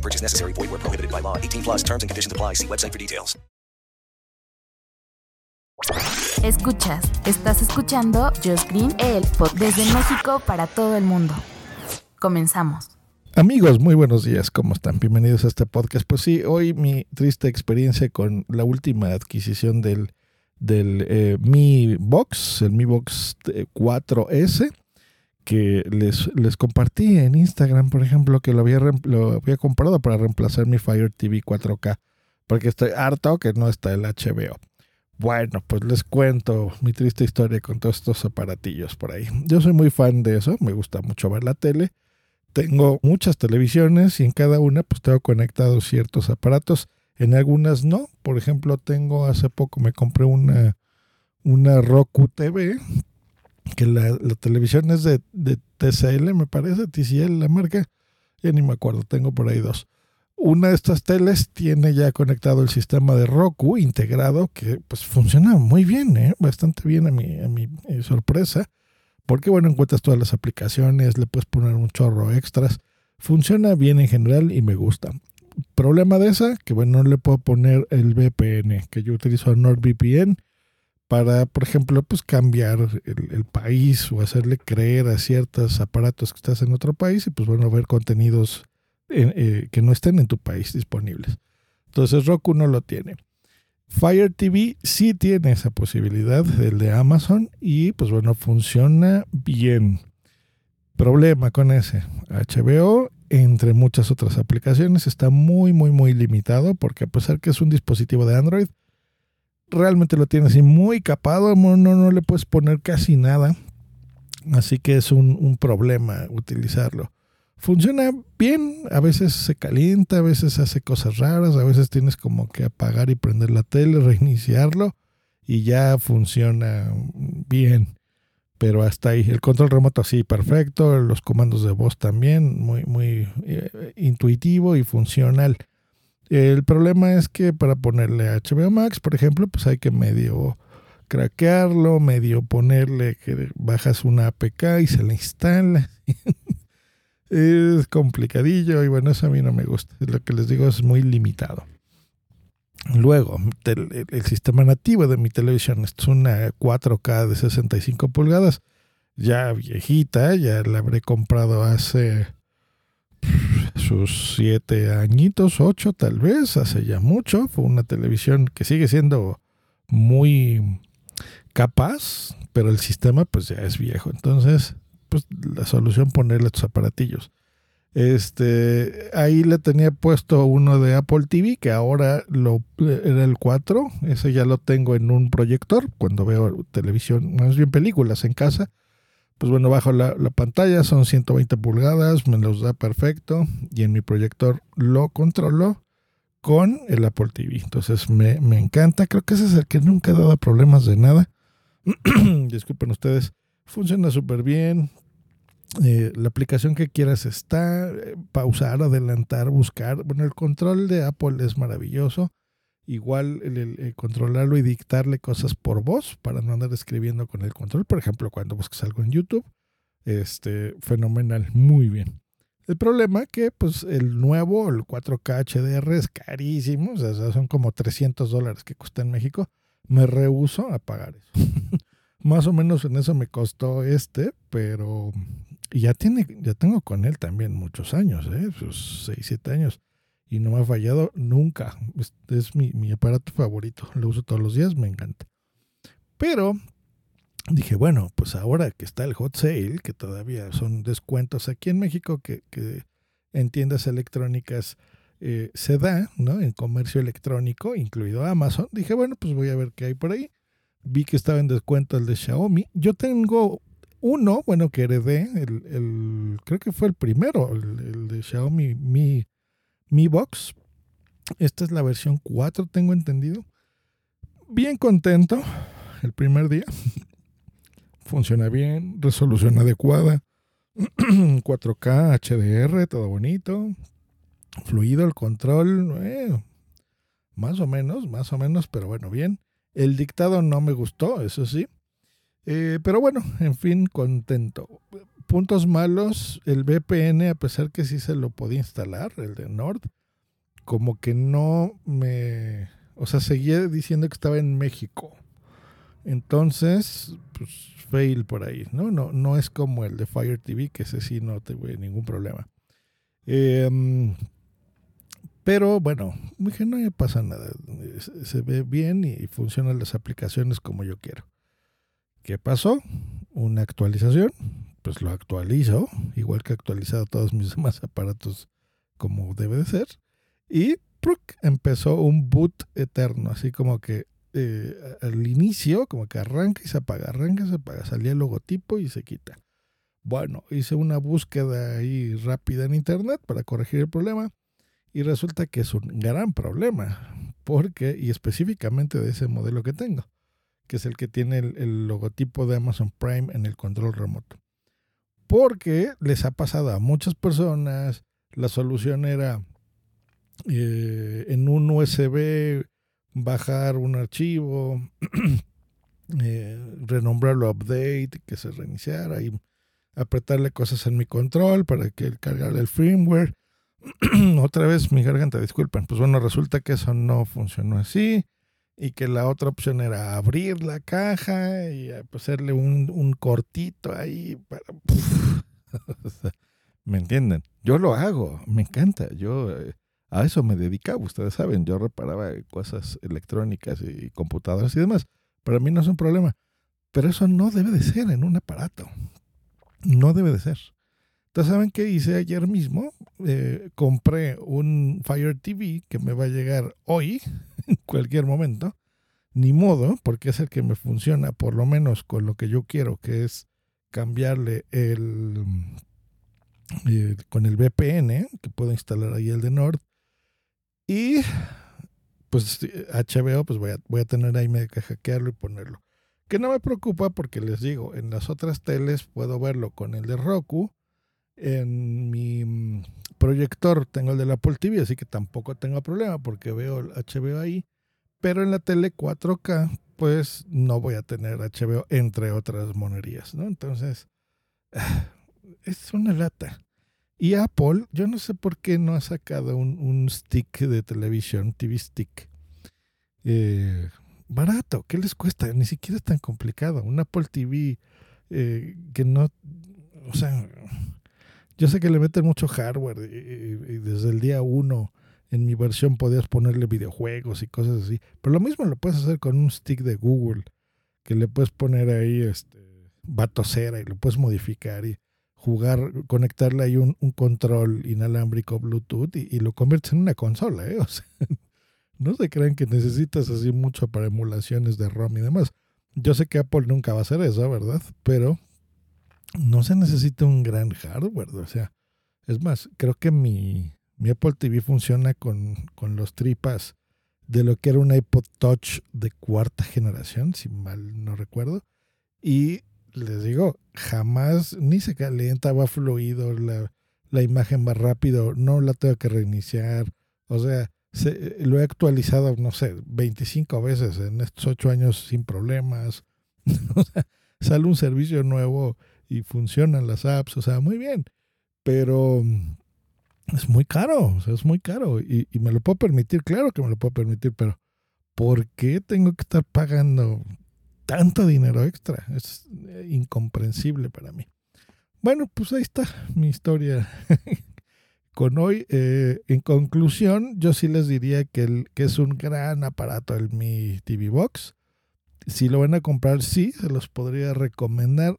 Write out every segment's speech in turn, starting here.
No purchase necessary. Void where prohibited by law. 18 plus terms and conditions apply. See website for details. Escuchas, estás escuchando Just Green, el pod desde México para todo el mundo. Comenzamos. Amigos, muy buenos días, ¿cómo están? Bienvenidos a este podcast. Pues sí, hoy mi triste experiencia con la última adquisición del, del eh, Mi Box, el Mi Box 4S, que les, les compartí en Instagram, por ejemplo, que lo había, lo había comprado para reemplazar mi Fire TV 4K, porque estoy harto que no está el HBO. Bueno, pues les cuento mi triste historia con todos estos aparatillos por ahí. Yo soy muy fan de eso, me gusta mucho ver la tele tengo muchas televisiones y en cada una pues tengo conectados ciertos aparatos. En algunas no. Por ejemplo, tengo hace poco me compré una, una Roku TV, que la, televisión es de, TCL, me parece, TCL la marca. Ya ni me acuerdo, tengo por ahí dos. Una de estas teles tiene ya conectado el sistema de Roku integrado, que pues funciona muy bien, ¿eh? bastante bien a mi, a mi eh, sorpresa porque bueno, encuentras todas las aplicaciones, le puedes poner un chorro extras. Funciona bien en general y me gusta. Problema de esa, que bueno, no le puedo poner el VPN, que yo utilizo NordVPN para, por ejemplo, pues cambiar el, país o hacerle creer a ciertos aparatos que estás en otro país y pues bueno, ver contenidos eh, que no estén en tu país disponibles. Entonces Roku no lo tiene. Fire TV sí tiene esa posibilidad, el de Amazon, y pues bueno, funciona bien. Problema con ese. HBO, entre muchas otras aplicaciones, está muy, muy, muy limitado porque a pesar que es un dispositivo de Android, realmente lo tiene así muy capado, no, no le puedes poner casi nada. Así que es un, problema utilizarlo funciona bien, a veces se calienta, a veces hace cosas raras, a veces tienes como que apagar y prender la tele, reiniciarlo y ya funciona bien. Pero hasta ahí, el control remoto sí, perfecto, los comandos de voz también, muy, muy eh, intuitivo y funcional. El problema es que para ponerle HBO Max, por ejemplo, pues hay que medio craquearlo, medio ponerle que bajas una APK y se le instala. es complicadillo y bueno, eso a mí no me gusta. Lo que les digo es muy limitado. Luego, el, sistema nativo de mi televisión es una 4K de 65 pulgadas, ya viejita, ya la habré comprado hace sus 7 añitos, 8 tal vez, hace ya mucho. Fue una televisión que sigue siendo muy capaz, pero el sistema pues ya es viejo. Entonces, pues, la solución ponerle estos aparatillos. Este, ahí le tenía puesto uno de Apple TV, que ahora lo, era el 4. Ese ya lo tengo en un proyector cuando veo televisión, más bien películas en casa. Pues bueno, bajo la, pantalla, son 120 pulgadas, me los da perfecto. Y en mi proyector lo controlo con el Apple TV. Entonces me, me encanta. Creo que ese es el que nunca ha dado problemas de nada. Disculpen ustedes. Funciona súper bien. Eh, la aplicación que quieras está, eh, pausar, adelantar, buscar. Bueno, el control de Apple es maravilloso. Igual controlarlo y dictarle cosas por voz para no andar escribiendo con el control. Por ejemplo, cuando buscas algo en YouTube. Este, fenomenal, muy bien. El problema que pues el nuevo, el 4K HDR es carísimo, son como 300 dólares que cuesta en México. Me rehuso a pagar eso. Más o menos en eso me costó este, pero ya tiene, ya tengo con él también muchos años, ¿eh? sus 6, 7 años. Y no me ha fallado nunca. Es, mi, mi, aparato favorito. Lo uso todos los días, me encanta. Pero dije, bueno, pues ahora que está el hot sale, que todavía son descuentos aquí en México, que, que en tiendas electrónicas eh, se da, ¿no? En comercio electrónico, incluido Amazon. Dije, bueno, pues voy a ver qué hay por ahí vi que estaba en descuento el de Xiaomi. Yo tengo uno, bueno, que heredé, el, el creo que fue el primero, el, de Xiaomi Mi, Mi Box. Esta es la versión 4, tengo entendido. Bien contento el primer día. Funciona bien, resolución adecuada. 4K, HDR, todo bonito. Fluido el control. Eh, más o menos, más o menos, pero bueno, bien. El dictado no me gustó, eso sí. Eh, pero bueno, en fin, contento. Puntos malos, el VPN, a pesar que sí se lo podía instalar, el de Nord, como que no me... O sea, seguía diciendo que estaba en México. Entonces, pues fail por ahí, ¿no? No, no es como el de Fire TV, que ese sí no tuve ningún problema. Em, pero bueno, dije, no me pasa nada. Se ve bien y funcionan las aplicaciones como yo quiero. ¿Qué pasó? Una actualización. Pues lo actualizo, igual que he actualizado todos mis demás aparatos como debe de ser. Y empezó un boot eterno, así como que eh, al inicio, como que arranca y se apaga, arranca y se apaga, salía el logotipo y se quita. Bueno, hice una búsqueda ahí rápida en internet para corregir el problema y resulta que es un gran problema, porque, y específicamente de ese modelo que tengo, que es el que tiene el, logotipo de Amazon Prime en el control remoto. Porque les ha pasado a muchas personas, la solución era eh, en un USB bajar un archivo, eh, renombrarlo update, que se reiniciara y apretarle cosas en mi control para que cargara el firmware. Otra vez mi garganta, disculpen. Pues bueno, resulta que eso no funcionó así y que la otra opción era abrir la caja y eh, pues, hacerle un, un cortito ahí para... ¿Me entienden? Yo lo hago, me encanta. Yo eh, a eso me dedicaba, ustedes saben, yo reparaba cosas electrónicas y computadoras y demás. Para mí no es un problema. Pero eso no debe de ser en un aparato. No debe de ser. Entonces, ¿saben qué hice ayer mismo? Eh, compré un Fire TV que me va a llegar hoy, en cualquier momento. Ni modo, porque es el que me funciona, por lo menos con lo que yo quiero, que es cambiarle el, eh, con el VPN, que puedo instalar ahí el de Nord, y pues HBO, pues voy a, voy a tener ahí medio que hackearlo y ponerlo. Que no me preocupa porque les digo, en las otras teles puedo verlo con el de Roku. En mi mm, proyector tengo el de la Apple TV, así que tampoco tengo problema porque veo el HBO ahí. Pero en la tele 4K, pues no voy a tener HBO, entre otras monerías, ¿no? Entonces, es una lata. Y Apple, yo no sé por qué no ha sacado un, stick de televisión, TV stick. Eh, barato, ¿qué les cuesta? Ni siquiera es tan complicado. Un Apple TV eh, que no, o sea, yo sé que le meten mucho hardware y, desde el día uno en mi versión podías ponerle videojuegos y cosas así. Pero lo mismo lo puedes hacer con un stick de Google, que le puedes poner ahí este, batocera y lo puedes modificar y jugar, conectarle ahí un, control inalámbrico Bluetooth y, lo conviertes en una consola, ¿eh? O sea, no se crean que necesitas así mucho para emulaciones de ROM y demás. Yo sé que Apple nunca va a hacer eso, ¿verdad? Pero no se necesita un gran hardware, o sea, es más, creo que mi, mi Apple TV funciona con, con los tripas de lo que era un iPod Touch de cuarta generación, si mal no recuerdo. Y les digo, jamás ni se calienta, va fluido, la, la imagen va rápido, no la tengo que reiniciar. O sea, lo he actualizado, no sé, 25 veces en estos 8 años sin problemas. o sea, sale un servicio nuevo y funcionan las apps, o sea, muy bien. Pero es muy caro, o sea, es muy caro. Y, y me lo puedo permitir, claro que me lo puedo permitir, pero ¿por qué tengo que estar pagando tanto dinero extra. Es eh, incomprensible para mí. Bueno, pues ahí está mi historia con hoy. Eh, en conclusión, yo sí les diría que, que es un gran aparato el Mi TV Box. Si lo van a comprar, sí, se los podría recomendar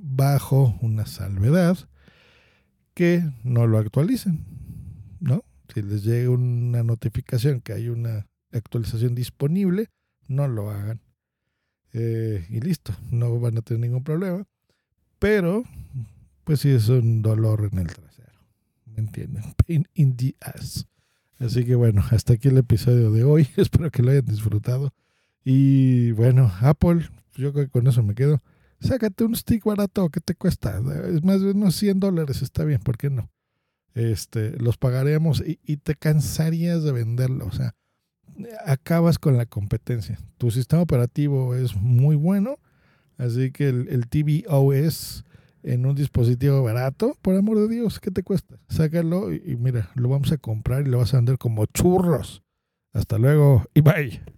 bajo una salvedad que no lo actualicen, ¿no? Si les llega una notificación que hay una actualización disponible, no lo hagan. Eh, y listo, no van a tener ningún problema. Pero, pues sí es un dolor en el trasero. ¿Me entienden? Pain in the ass. Así que bueno, hasta aquí el episodio de hoy. Espero que lo hayan disfrutado. Y bueno, Apple, yo creo que con eso me quedo. Sácate un stick barato que te cuesta. Es más de unos 100 dólares, está bien, ¿por qué no? Este, los pagaremos y, y te cansarías de venderlo. O sea, acabas con la competencia. Tu sistema operativo es muy bueno, así que el, el tvOS en un dispositivo barato, por amor de Dios, ¿qué te cuesta? Sácalo y, y mira, lo vamos a comprar y lo vas a vender como churros. Hasta luego y bye.